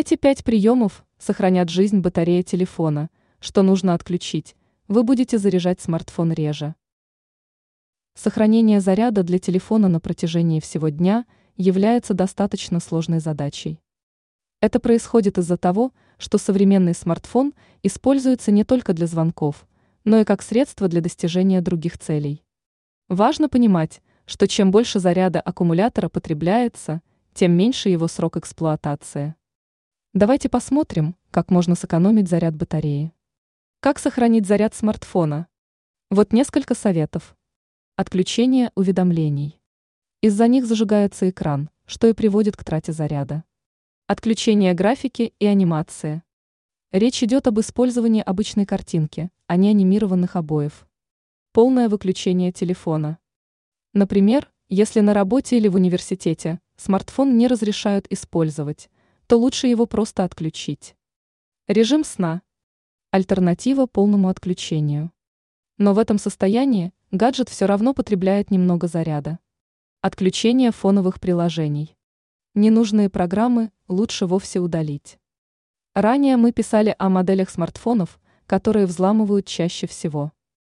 Эти пять приемов сохранят жизнь батареи телефона, что нужно отключить, вы будете заряжать смартфон реже. Сохранение заряда для телефона на протяжении всего дня является достаточно сложной задачей. Это происходит из-за того, что современный смартфон используется не только для звонков, но и как средство для достижения других целей. Важно понимать, что чем больше заряда аккумулятора потребляется, тем меньше его срок эксплуатации. Давайте посмотрим, как можно сэкономить заряд батареи. Как сохранить заряд смартфона? Вот несколько советов. Отключение уведомлений. Из-за них зажигается экран, что и приводит к трате заряда. Отключение графики и анимации. Речь идет об использовании обычной картинки, а не анимированных обоев. Полное выключение телефона. Например, если на работе или в университете смартфон не разрешают использовать, то лучше его просто отключить. Режим сна. Альтернатива полному отключению. Но в этом состоянии гаджет все равно потребляет немного заряда. Отключение фоновых приложений. Ненужные программы лучше вовсе удалить. Ранее мы писали о моделях смартфонов, которые взламывают чаще всего.